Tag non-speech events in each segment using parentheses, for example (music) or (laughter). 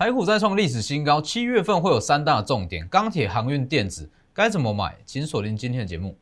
台股再创历史新高，七月份会有三大重点：钢铁、航运、电子，该怎么买？请锁定今天的节目。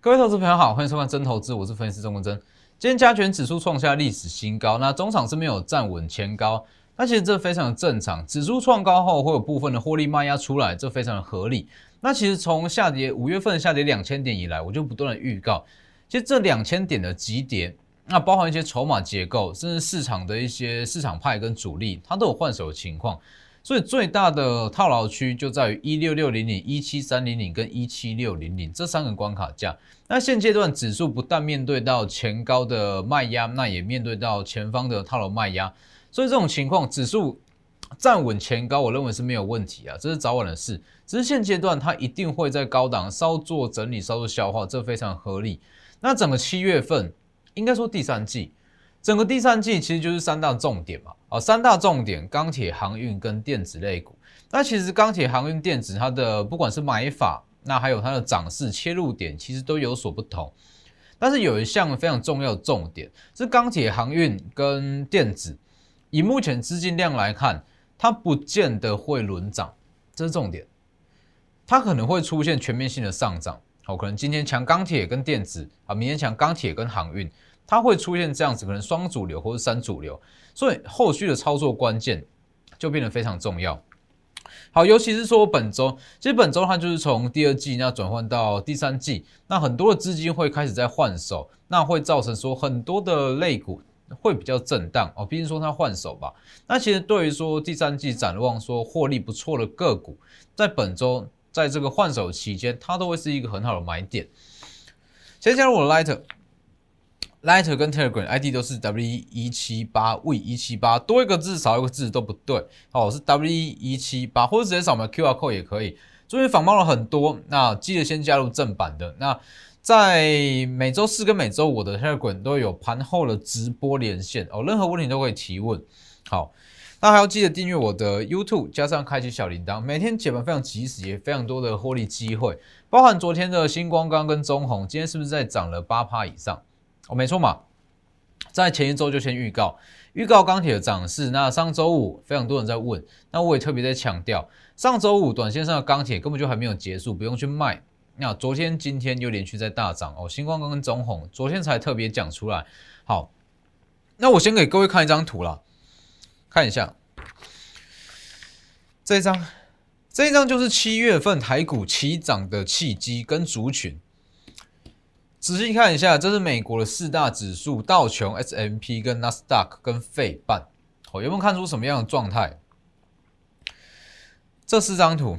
各位投资朋友好，欢迎收看真投资，我是分析师钟文真。今天加权指数创下历史新高，那中场是没有站稳前高，那其实这非常正常。指数创高后会有部分的获利卖压出来，这非常的合理。那其实从下跌五月份下跌两千点以来，我就不断的预告，其实这两千点的急跌，那包含一些筹码结构，甚至市场的一些市场派跟主力，它都有换手的情况。所以最大的套牢区就在于一六六零零、一七三零零跟一七六零零这三个关卡价。那现阶段指数不但面对到前高的卖压，那也面对到前方的套牢卖压。所以这种情况，指数站稳前高，我认为是没有问题啊，这是早晚的事。只是现阶段它一定会在高档稍作整理、稍作消化，这非常合理。那整个七月份，应该说第三季。整个第三季其实就是三大重点嘛，啊，三大重点：钢铁、航运跟电子类股。那其实钢铁、航运、电子它的不管是买法，那还有它的涨势切入点，其实都有所不同。但是有一项非常重要的重点是钢铁、航运跟电子，以目前资金量来看，它不见得会轮涨，这是重点。它可能会出现全面性的上涨，好，可能今天强钢铁跟电子啊，明天强钢铁跟航运。它会出现这样子，可能双主流或者三主流，所以后续的操作关键就变得非常重要。好，尤其是说本周，其实本周它就是从第二季那转换到第三季，那很多的资金会开始在换手，那会造成说很多的类股会比较震荡哦。毕竟说它换手吧，那其实对于说第三季展望说获利不错的个股，在本周在这个换手期间，它都会是一个很好的买点。先加入我的 Light。Lighter 跟 Telegram ID 都是 W 一七八 V 一七八，多一个字少一个字都不对。哦，是 W 一七八，或者直接扫描 QR code 也可以。最近仿冒了很多，那记得先加入正版的。那在每周四跟每周五的 Telegram 都有盘后的直播连线哦，任何问题都可以提问。好，那还要记得订阅我的 YouTube，加上开启小铃铛，每天解盘非常及时，也非常多的获利机会。包含昨天的星光刚跟中红，今天是不是在涨了八趴以上？哦，没错嘛，在前一周就先预告预告钢铁的涨势。那上周五非常多人在问，那我也特别在强调，上周五短线上的钢铁根本就还没有结束，不用去卖。那昨天、今天又连续在大涨哦，星光跟中红昨天才特别讲出来。好，那我先给各位看一张图了，看一下这一张，这一张就是七月份台股起涨的契机跟族群。仔细看一下，这是美国的四大指数：道琼、S M P、跟纳斯达克、跟费半。哦，有没有看出什么样的状态？这四张图，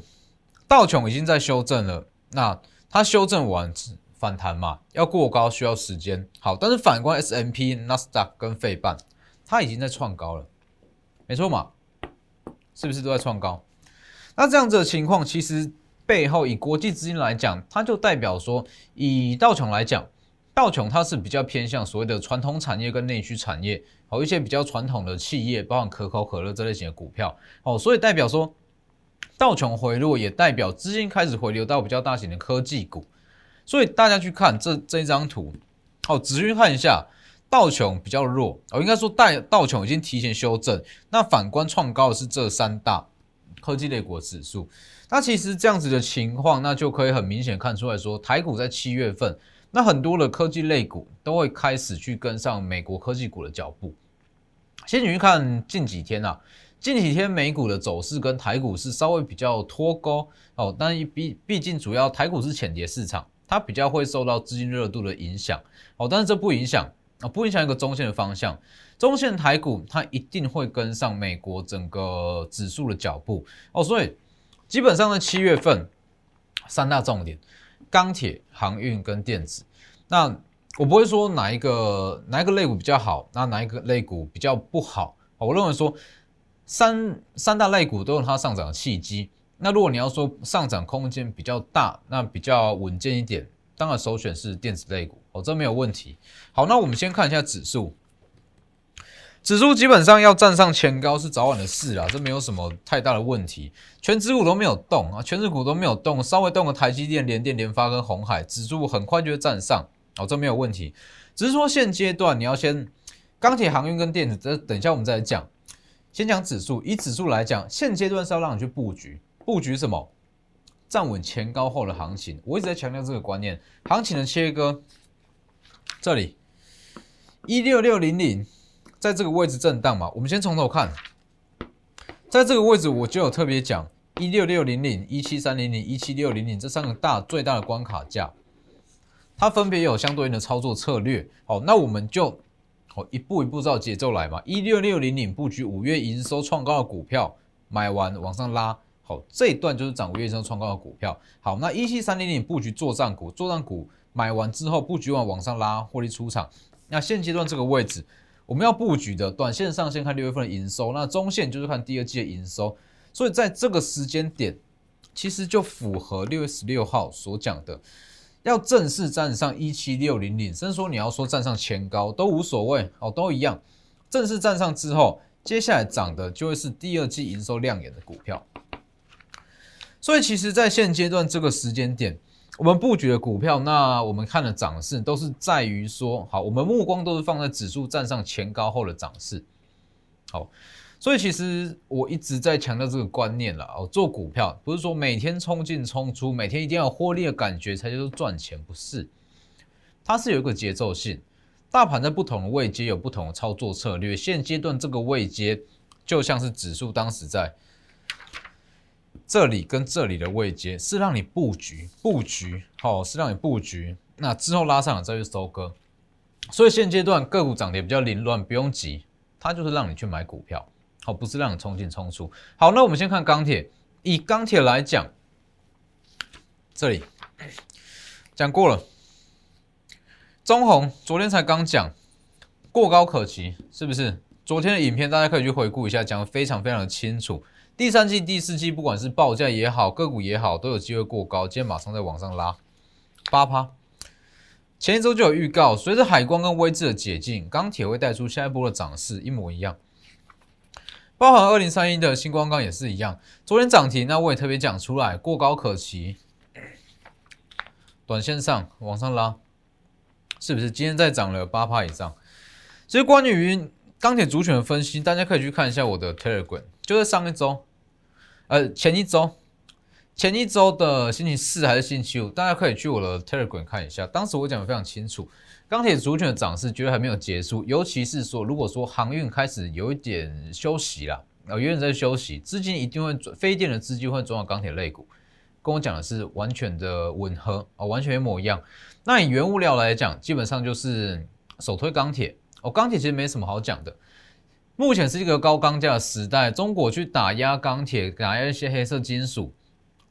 道琼已经在修正了。那它修正完反弹嘛，要过高需要时间。好，但是反观 S M P、纳斯达克跟费半，它已经在创高了，没错嘛？是不是都在创高？那这样子的情况，其实。背后以国际资金来讲，它就代表说，以道琼来讲，道琼它是比较偏向所谓的传统产业跟内需产业，好一些比较传统的企业，包含可口可乐这类型的股票，哦，所以代表说，道琼回落也代表资金开始回流到比较大型的科技股，所以大家去看这这一张图，好，仔细看一下，道琼比较弱，哦，应该说道道琼已经提前修正，那反观创高的是这三大科技类股指数。那其实这样子的情况，那就可以很明显看出来说，台股在七月份，那很多的科技类股都会开始去跟上美国科技股的脚步。先你去看近几天啊，近几天美股的走势跟台股是稍微比较脱钩哦，但毕毕竟主要台股是浅跌市场，它比较会受到资金热度的影响哦，但是这不影响啊，不影响一个中线的方向，中线台股它一定会跟上美国整个指数的脚步哦，所以。基本上呢，七月份三大重点：钢铁、航运跟电子。那我不会说哪一个哪一个类股比较好，那哪一个类股比较不好。我认为说三三大类股都有它上涨的契机。那如果你要说上涨空间比较大，那比较稳健一点，当然首选是电子类股哦，这没有问题。好，那我们先看一下指数。指数基本上要站上前高是早晚的事啊，这没有什么太大的问题。全指股都没有动啊，全指股都没有动，稍微动个台积电、联电、联发跟红海，指数很快就会站上哦，这没有问题。只是说现阶段你要先钢铁、航运跟电子，这等一下我们再来讲。先讲指数，以指数来讲，现阶段是要让你去布局，布局什么？站稳前高后的行情。我一直在强调这个观念，行情的切割，这里一六六零零。在这个位置震荡嘛，我们先从头看，在这个位置我就有特别讲一六六零零、一七三零零、一七六零零这三个大最大的关卡价，它分别有相对应的操作策略。好，那我们就好一步一步照节奏来嘛。一六六零零布局五月营收创高的股票，买完往上拉，好，这一段就是涨五月营收创高的股票。好，那一七三零零布局作战股，作战股买完之后布局完往上拉，获利出场。那现阶段这个位置。我们要布局的短线上先看六月份的营收，那中线就是看第二季的营收，所以在这个时间点，其实就符合六月十六号所讲的，要正式站上一七六零零，甚至说你要说站上前高都无所谓哦，都一样。正式站上之后，接下来涨的就会是第二季营收亮眼的股票。所以其实，在现阶段这个时间点。我们布局的股票，那我们看的涨势都是在于说，好，我们目光都是放在指数站上前高后的涨势。好，所以其实我一直在强调这个观念了哦，做股票不是说每天冲进冲出，每天一定要获利的感觉才叫做赚钱，不是，它是有一个节奏性。大盘在不同的位阶有不同的操作策略，现阶段这个位阶就像是指数当时在。这里跟这里的位阶是让你布局，布局好是让你布局，那之后拉上了再去收割。所以现阶段个股涨跌比较凌乱，不用急，它就是让你去买股票，好不是让你冲进冲出。好，那我们先看钢铁，以钢铁来讲，这里讲过了，中红昨天才刚讲过高可期，是不是？昨天的影片大家可以去回顾一下，讲的非常非常的清楚。第三季、第四季，不管是报价也好，个股也好，都有机会过高。今天马上再往上拉八趴。前一周就有预告，随着海光跟威智的解禁，钢铁会带出下一波的涨势，一模一样。包含二零三一的星光钢也是一样。昨天涨停，那我也特别讲出来，过高可期。短线上往上拉，是不是？今天再涨了八趴以上。其实关于钢铁主选的分析，大家可以去看一下我的 Telegram。就在上一周，呃，前一周，前一周的星期四还是星期五，大家可以去我的 Telegram 看一下。当时我讲的非常清楚，钢铁主权的涨势绝对还没有结束，尤其是说，如果说航运开始有一点休息了，啊，有点在休息，资金一定会转，非电的资金会转到钢铁类股，跟我讲的是完全的吻合啊，完全一模一样。那以原物料来讲，基本上就是首推钢铁，哦，钢铁其实没什么好讲的。目前是一个高钢价的时代，中国去打压钢铁，打压一些黑色金属，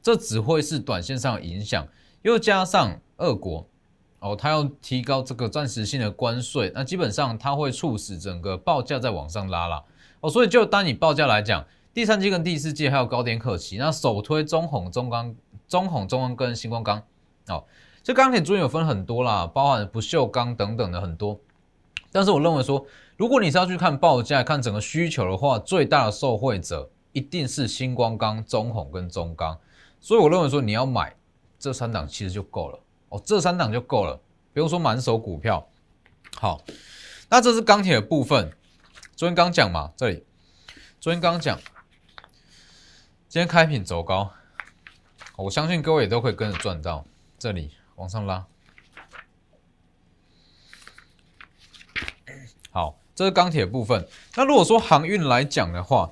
这只会是短线上的影响。又加上俄国哦，它要提高这个暂时性的关税，那基本上它会促使整个报价在往上拉了哦。所以就单以报价来讲，第三季跟第四季还有高点可期。那首推中红、中钢、中红、中钢跟星光钢哦，这钢铁主有分很多啦，包含不锈钢等等的很多。但是我认为说。如果你是要去看报价、看整个需求的话，最大的受惠者一定是星光钢、中红跟中钢，所以我认为说你要买这三档其实就够了。哦，这三档就够了，不用说满手股票。好，那这是钢铁的部分，昨天刚讲嘛，这里。昨天刚讲，今天开品走高，我相信各位也都可以跟着赚到，这里往上拉，好。这是钢铁部分。那如果说航运来讲的话，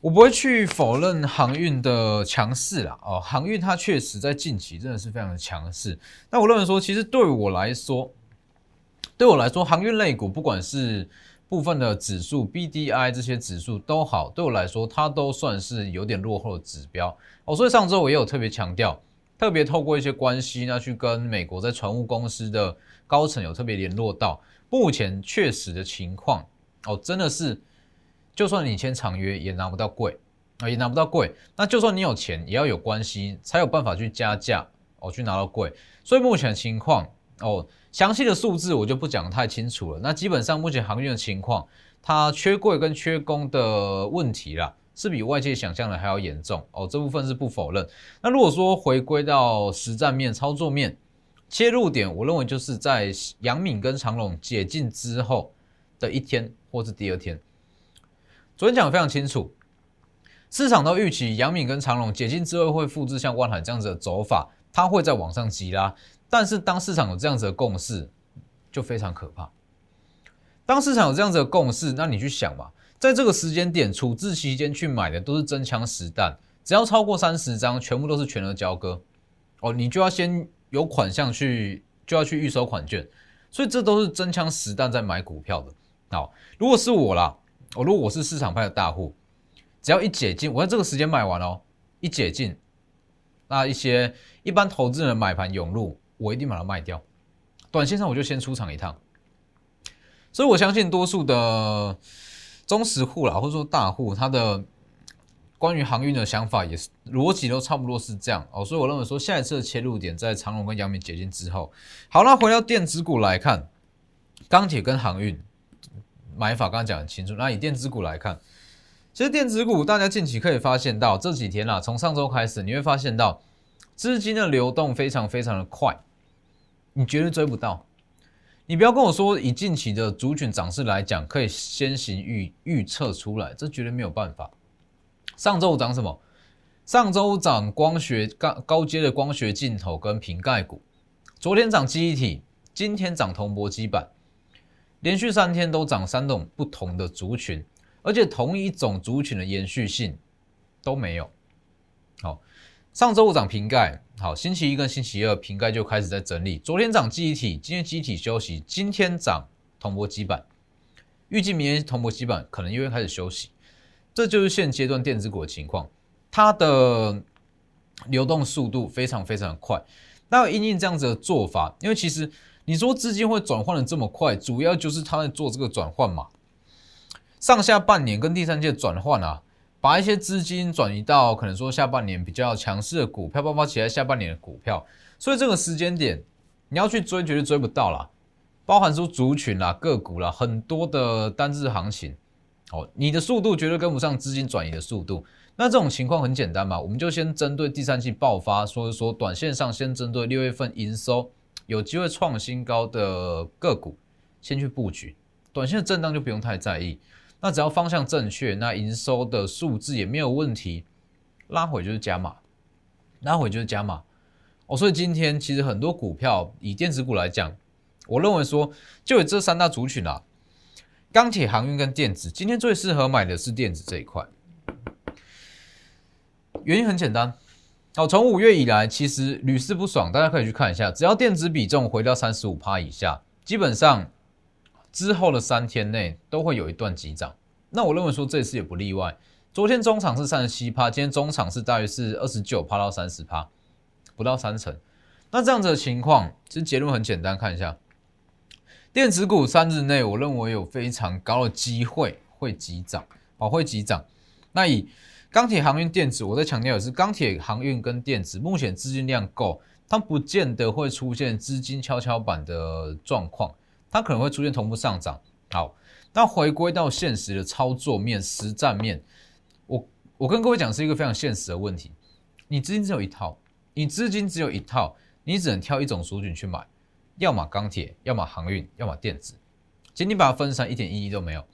我不会去否认航运的强势啦。哦，航运它确实在近期真的是非常的强势。那我认为说，其实对我来说，对我来说，航运类股不管是部分的指数、B D I 这些指数都好，对我来说，它都算是有点落后的指标。哦，所以上周我也有特别强调，特别透过一些关系，呢去跟美国在船务公司的高层有特别联络到。目前确实的情况哦，真的是，就算你签长约也拿不到贵啊，也拿不到贵。那就算你有钱，也要有关系才有办法去加价哦，去拿到贵。所以目前的情况哦，详细的数字我就不讲太清楚了。那基本上目前航运的情况，它缺柜跟缺工的问题啦，是比外界想象的还要严重哦。这部分是不否认。那如果说回归到实战面、操作面，切入点，我认为就是在杨敏跟长隆解禁之后的一天，或是第二天。昨天讲的非常清楚，市场都预期杨敏跟长隆解禁之后会复制像万海这样子的走法，它会在往上急拉。但是当市场有这样子的共识，就非常可怕。当市场有这样子的共识，那你去想嘛，在这个时间点处置期间去买的都是真枪实弹，只要超过三十张，全部都是全额交割哦，你就要先。有款项去就要去预收款券，所以这都是真枪实弹在买股票的。好，如果是我啦，我如果我是市场派的大户，只要一解禁，我在这个时间买完哦，一解禁，那一些一般投资人买盘涌入，我一定把它卖掉。短线上我就先出场一趟。所以我相信多数的中实户啦，或者说大户，他的。关于航运的想法也是逻辑都差不多是这样哦，所以我认为说下一次的切入点在长隆跟阳明解禁之后。好，那回到电子股来看，钢铁跟航运买法刚刚讲很清楚。那以电子股来看，其实电子股大家近期可以发现到这几天啦，从上周开始你会发现到资金的流动非常非常的快，你绝对追不到。你不要跟我说以近期的族群涨势来讲，可以先行预预测出来，这绝对没有办法。上周五涨什么？上周涨光学高高阶的光学镜头跟瓶盖股，昨天涨记忆体，今天涨铜箔基板，连续三天都涨三种不同的族群，而且同一种族群的延续性都没有。好，上周五涨瓶盖，好，星期一跟星期二瓶盖就开始在整理。昨天涨记忆体，今天记忆体休息，今天涨铜箔基板，预计明天铜箔基板可能又会开始休息。这就是现阶段电子股的情况，它的流动速度非常非常的快。那因应这样子的做法，因为其实你说资金会转换的这么快，主要就是他在做这个转换嘛。上下半年跟第三季的转换啊，把一些资金转移到可能说下半年比较强势的股票爆发起来，下半年的股票，所以这个时间点你要去追，绝对追不到啦。包含说族群啦、个股啦，很多的单日行情。哦，你的速度绝对跟不上资金转移的速度。那这种情况很简单嘛，我们就先针对第三季爆发，所以说短线上先针对六月份营收有机会创新高的个股，先去布局。短线的震荡就不用太在意。那只要方向正确，那营收的数字也没有问题，拉回就是加码，拉回就是加码。哦，所以今天其实很多股票以电子股来讲，我认为说就有这三大族群啊。钢铁、航运跟电子，今天最适合买的是电子这一块。原因很简单，哦，从五月以来，其实屡试不爽。大家可以去看一下，只要电子比重回到三十五趴以下，基本上之后的三天内都会有一段急涨。那我认为说这次也不例外。昨天中场是三十七趴，今天中场是大约是二十九趴到三十趴，不到三成。那这样子的情况，其实结论很简单，看一下。电子股三日内，我认为有非常高的机会会急涨，哦，会急涨。那以钢铁、航运、电子，我在强调的是钢铁、航运跟电子，目前资金量够，它不见得会出现资金跷跷板的状况，它可能会出现同步上涨。好，那回归到现实的操作面、实战面，我我跟各位讲是一个非常现实的问题，你资金只有一套，你资金只有一套，你只能挑一种族群去买。要么钢铁，要么航运，要么电子，仅仅把它分散一点意义都没有。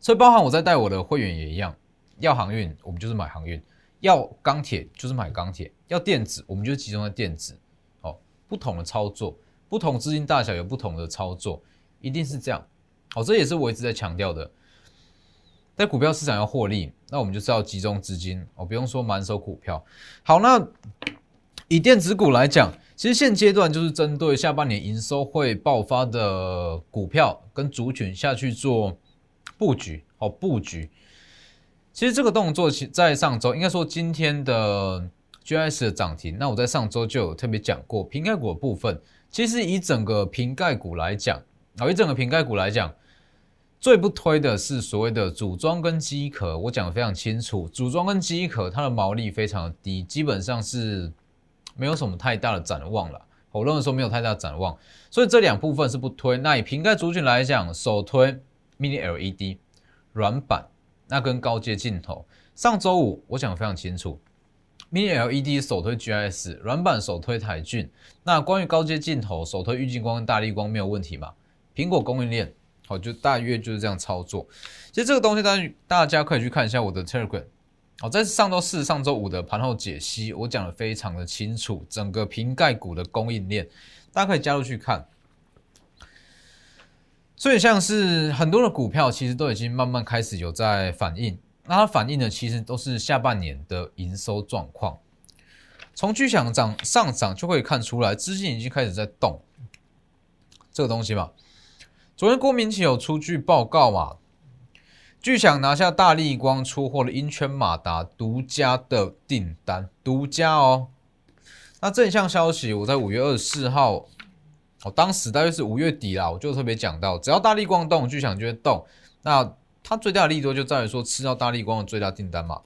所以包含我在带我的会员也一样，要航运我们就是买航运，要钢铁就是买钢铁，要电子我们就集中在电子。哦，不同的操作，不同资金大小有不同的操作，一定是这样。哦，这也是我一直在强调的，在股票市场要获利，那我们就是要集中资金。哦，不用说满手股票。好，那以电子股来讲。其实现阶段就是针对下半年营收会爆发的股票跟族群下去做布局，好布局。其实这个动作在上周应该说今天的 GS 的涨停，那我在上周就有特别讲过瓶盖股的部分。其实以整个瓶盖股来讲，啊，以整个瓶盖股来讲，最不推的是所谓的组装跟机壳。我讲的非常清楚，组装跟机壳它的毛利非常的低，基本上是。没有什么太大的展望了，我认为说没有太大展望，所以这两部分是不推。那以瓶盖族群来讲，首推 Mini LED 软板，那跟高阶镜头。上周五我讲的非常清楚，Mini LED 首推 GIS，软板首推台骏。那关于高阶镜头，首推玉晶光跟大力光没有问题嘛？苹果供应链好，就大约就是这样操作。其实这个东西，大家大家可以去看一下我的 Telegram。好，在上周四、上周五的盘后解析，我讲的非常的清楚，整个瓶盖股的供应链，大家可以加入去看。所以像是很多的股票，其实都已经慢慢开始有在反应。那它反映的其实都是下半年的营收状况。从巨响涨上涨就可以看出来，资金已经开始在动这个东西嘛。昨天郭明奇有出具报告嘛？巨响拿下大力光出货的英圈马达独家的订单，独家哦。那正向消息，我在五月二十四号，我当时大约是五月底啦，我就特别讲到，只要大力光动，巨响就会动。那它最大的利多就在于说吃到大力光的最大订单嘛。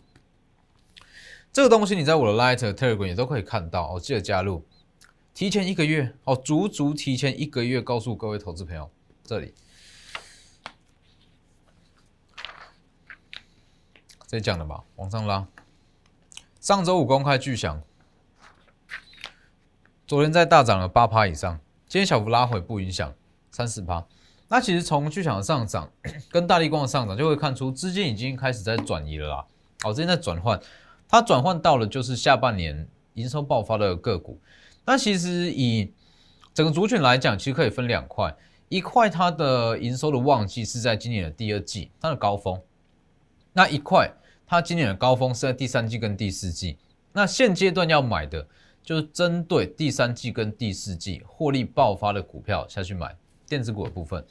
这个东西你在我的 Light Telegram 也都可以看到哦，记得加入，提前一个月哦，足足提前一个月告诉各位投资朋友，这里。这讲的吧，往上拉。上周五公开巨响，昨天在大涨了八趴以上，今天小幅拉回不影响三四趴。那其实从巨响的上涨 (coughs) 跟大力光的上涨，就会看出资金已经开始在转移了啦。好，资金在转换，它转换到了就是下半年营收爆发的个股。那其实以整个族群来讲，其实可以分两块，一块它的营收的旺季是在今年的第二季，它的高峰。那一块。它今年的高峰是在第三季跟第四季，那现阶段要买的就是针对第三季跟第四季获利爆发的股票下去买电子股的部分。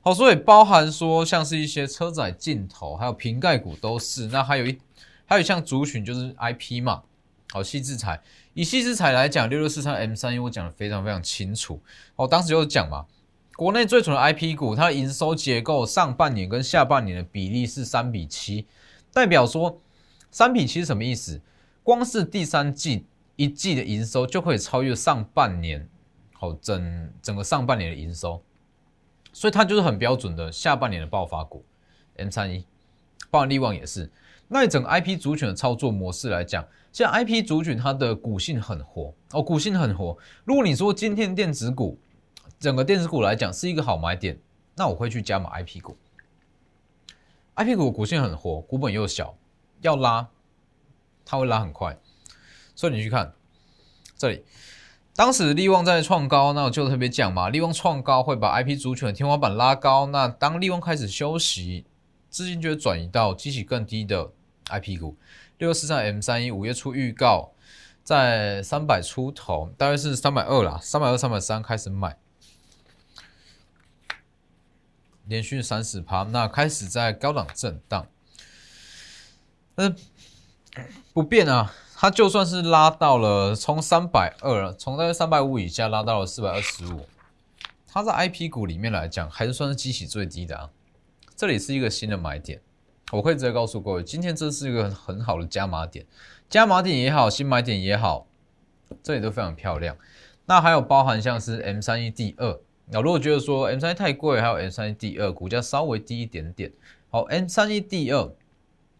好，所以包含说像是一些车载镜头，还有瓶盖股都是。那还有一还有像族群就是 IP 嘛，好，细制材。以细制材来讲，六六四三 M 三，因为我讲的非常非常清楚。哦，当时就讲嘛，国内最纯的 IP 股，它的营收结构上半年跟下半年的比例是三比七。代表说，三比七是什么意思？光是第三季一季的营收就可以超越上半年，好整整个上半年的营收，所以它就是很标准的下半年的爆发股。M 三一，包含利旺也是。那整个 IP 族群的操作模式来讲，像 IP 族群它的股性很活哦，股性很活。如果你说今天电子股整个电子股来讲是一个好买点，那我会去加码 IP 股。I P 股股性很活，股本又小，要拉，它会拉很快。所以你去看这里，当时利旺在创高，那我就特别讲嘛，利旺创高会把 I P 族群天花板拉高。那当利旺开始休息，资金就会转移到激起更低的 I P 股。六月四三 M 三一五月初预告在三百出头，大约是三百二啦，三百二、三百三开始买。连续三十趴，那开始在高档震荡，但是不变啊。它就算是拉到了从三百二，从大约三百五以下拉到了四百二十五，它在 I P 股里面来讲，还是算是激起最低的啊。这里是一个新的买点，我可以直接告诉各位，今天这是一个很好的加码点，加码点也好，新买点也好，这里都非常漂亮。那还有包含像是 M 三一 D 二。那如果觉得说 M 三太贵，还有 M 三一 D 二股价稍微低一点点，好，M 三一 D 二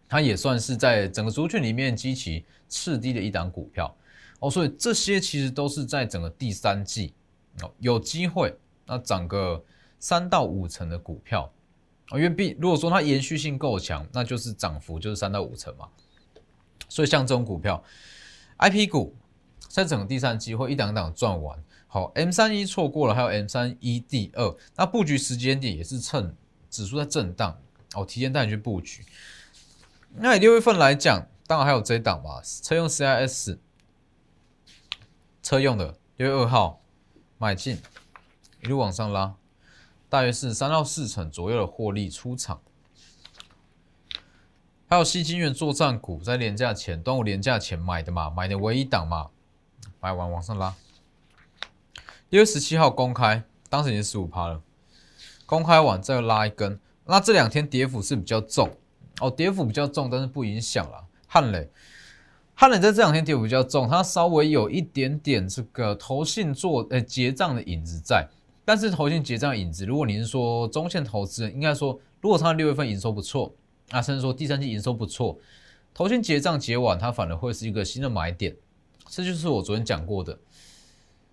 它也算是在整个族群里面极其次低的一档股票。哦，所以这些其实都是在整个第三季。哦有机会那涨个三到五成的股票。啊，因为毕如果说它延续性够强，那就是涨幅就是三到五成嘛，所以像这种股票 IP 股在整个第三季会一档档赚完。好，M 三一错过了，还有 M 三一 D 二，那布局时间点也是趁指数在震荡，哦，提前带你去布局。那以六月份来讲，当然还有这一档吧，车用 CIS，车用的六月二号买进，一路往上拉，大约是三到四成左右的获利出场。还有西金元作战股，在廉价前，端午廉价前买的嘛，买的唯一档嘛，买完往上拉。六月十七号公开，当时已经十五趴了。公开完再拉一根，那这两天跌幅是比较重哦，跌幅比较重，但是不影响了。汉磊，汉磊在这两天跌幅比较重，它稍微有一点点这个投信做呃结账的影子在，但是投信结账影子，如果你是说中线投资人，应该说，如果他六月份营收不错，啊，甚至说第三季营收不错，投信结账结完，它反而会是一个新的买点。这就是我昨天讲过的，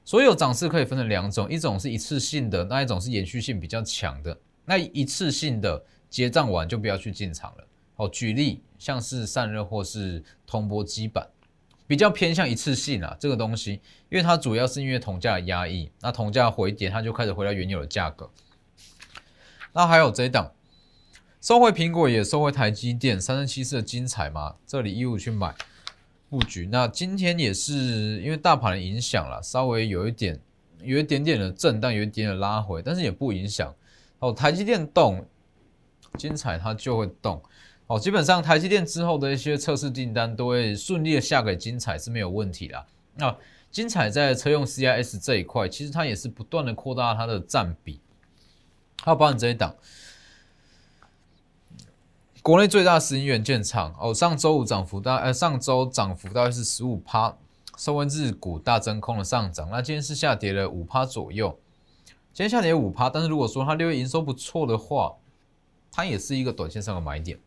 所有涨势可以分成两种，一种是一次性的，那一种是延续性比较强的。那一次性的结账完就不要去进场了。好，举例像是散热或是通波基板。比较偏向一次性啊，这个东西，因为它主要是因为铜价的压抑，那铜价回跌，它就开始回到原有的价格。那还有这一档，收回苹果也收回台积电，三三七四的精彩嘛，这里义务去买布局。那今天也是因为大盘的影响了，稍微有一点有一点点的震荡，有一点点的拉回，但是也不影响。哦，台积电动，精彩它就会动。哦，基本上台积电之后的一些测试订单都会顺利的下给精彩是没有问题的。那精彩在车用 CIS 这一块，其实它也是不断的扩大它的占比。还有保险这一档，国内最大石英元件厂哦，上周五涨幅大，呃，上周涨幅大概是十五趴，收温日股大真空的上涨。那今天是下跌了五趴左右，今天下跌五趴，但是如果说它六月营收不错的话，它也是一个短线上的买点。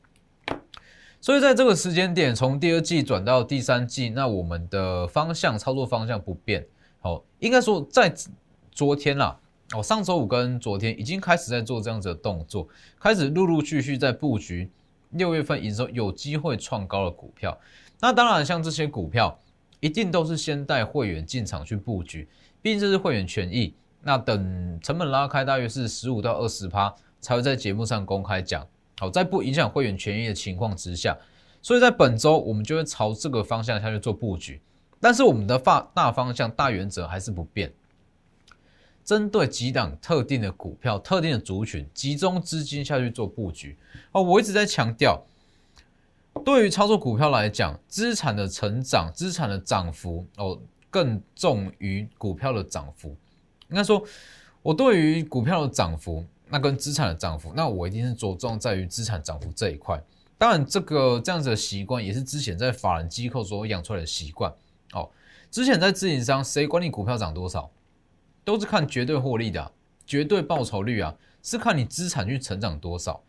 所以在这个时间点，从第二季转到第三季，那我们的方向操作方向不变。好，应该说在昨天啦，哦，上周五跟昨天已经开始在做这样子的动作，开始陆陆续续在布局六月份营收有机会创高的股票。那当然，像这些股票，一定都是先带会员进场去布局，毕竟这是会员权益。那等成本拉开大约是十五到二十趴，才会在节目上公开讲。好，在不影响会员权益的情况之下，所以在本周我们就会朝这个方向下去做布局。但是我们的大大方向、大原则还是不变，针对几档特定的股票、特定的族群，集中资金下去做布局。哦，我一直在强调，对于操作股票来讲，资产的成长、资产的涨幅哦，更重于股票的涨幅。应该说，我对于股票的涨幅。那跟资产的涨幅，那我一定是着重在于资产涨幅这一块。当然，这个这样子的习惯也是之前在法人机构所养出来的习惯。哦，之前在自营商，谁管你股票涨多少，都是看绝对获利的，绝对报酬率啊，是看你资产去成长多少。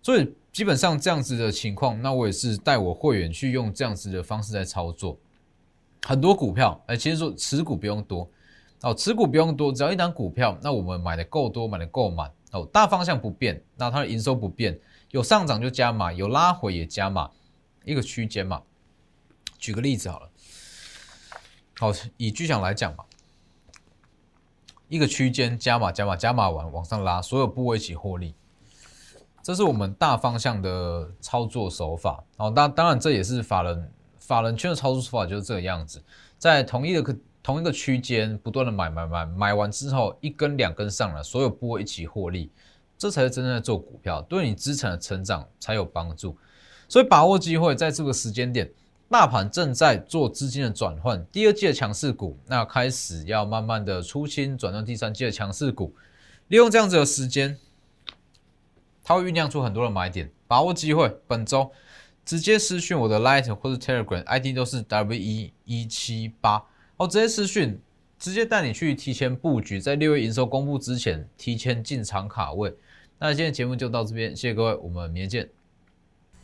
所以基本上这样子的情况，那我也是带我会员去用这样子的方式在操作。很多股票，哎，其实说持股不用多。哦，持股不用多，只要一档股票，那我们买的够多，买的够满，哦，大方向不变，那它的营收不变，有上涨就加码，有拉回也加码，一个区间嘛。举个例子好了，好，以巨响来讲嘛，一个区间加码加码加码完往上拉，所有部位一起获利，这是我们大方向的操作手法。哦，当当然这也是法人法人圈的操作手法，就是这个样子，在同一的同一个区间不断的买买买，买完之后一根两根上了，所有部位一起获利，这才是真正的做股票，对你资产的成长才有帮助。所以把握机会，在这个时间点，大盘正在做资金的转换，第二季的强势股，那开始要慢慢的出清，转到第三季的强势股，利用这样子的时间，它会酝酿出很多的买点，把握机会，本周直接私讯我的 Light 或者 Telegram ID 都是 W 一一七八。哦，直接私讯，直接带你去提前布局，在六月营收公布之前，提前进场卡位。那今天节目就到这边，谢谢各位，我们明天见。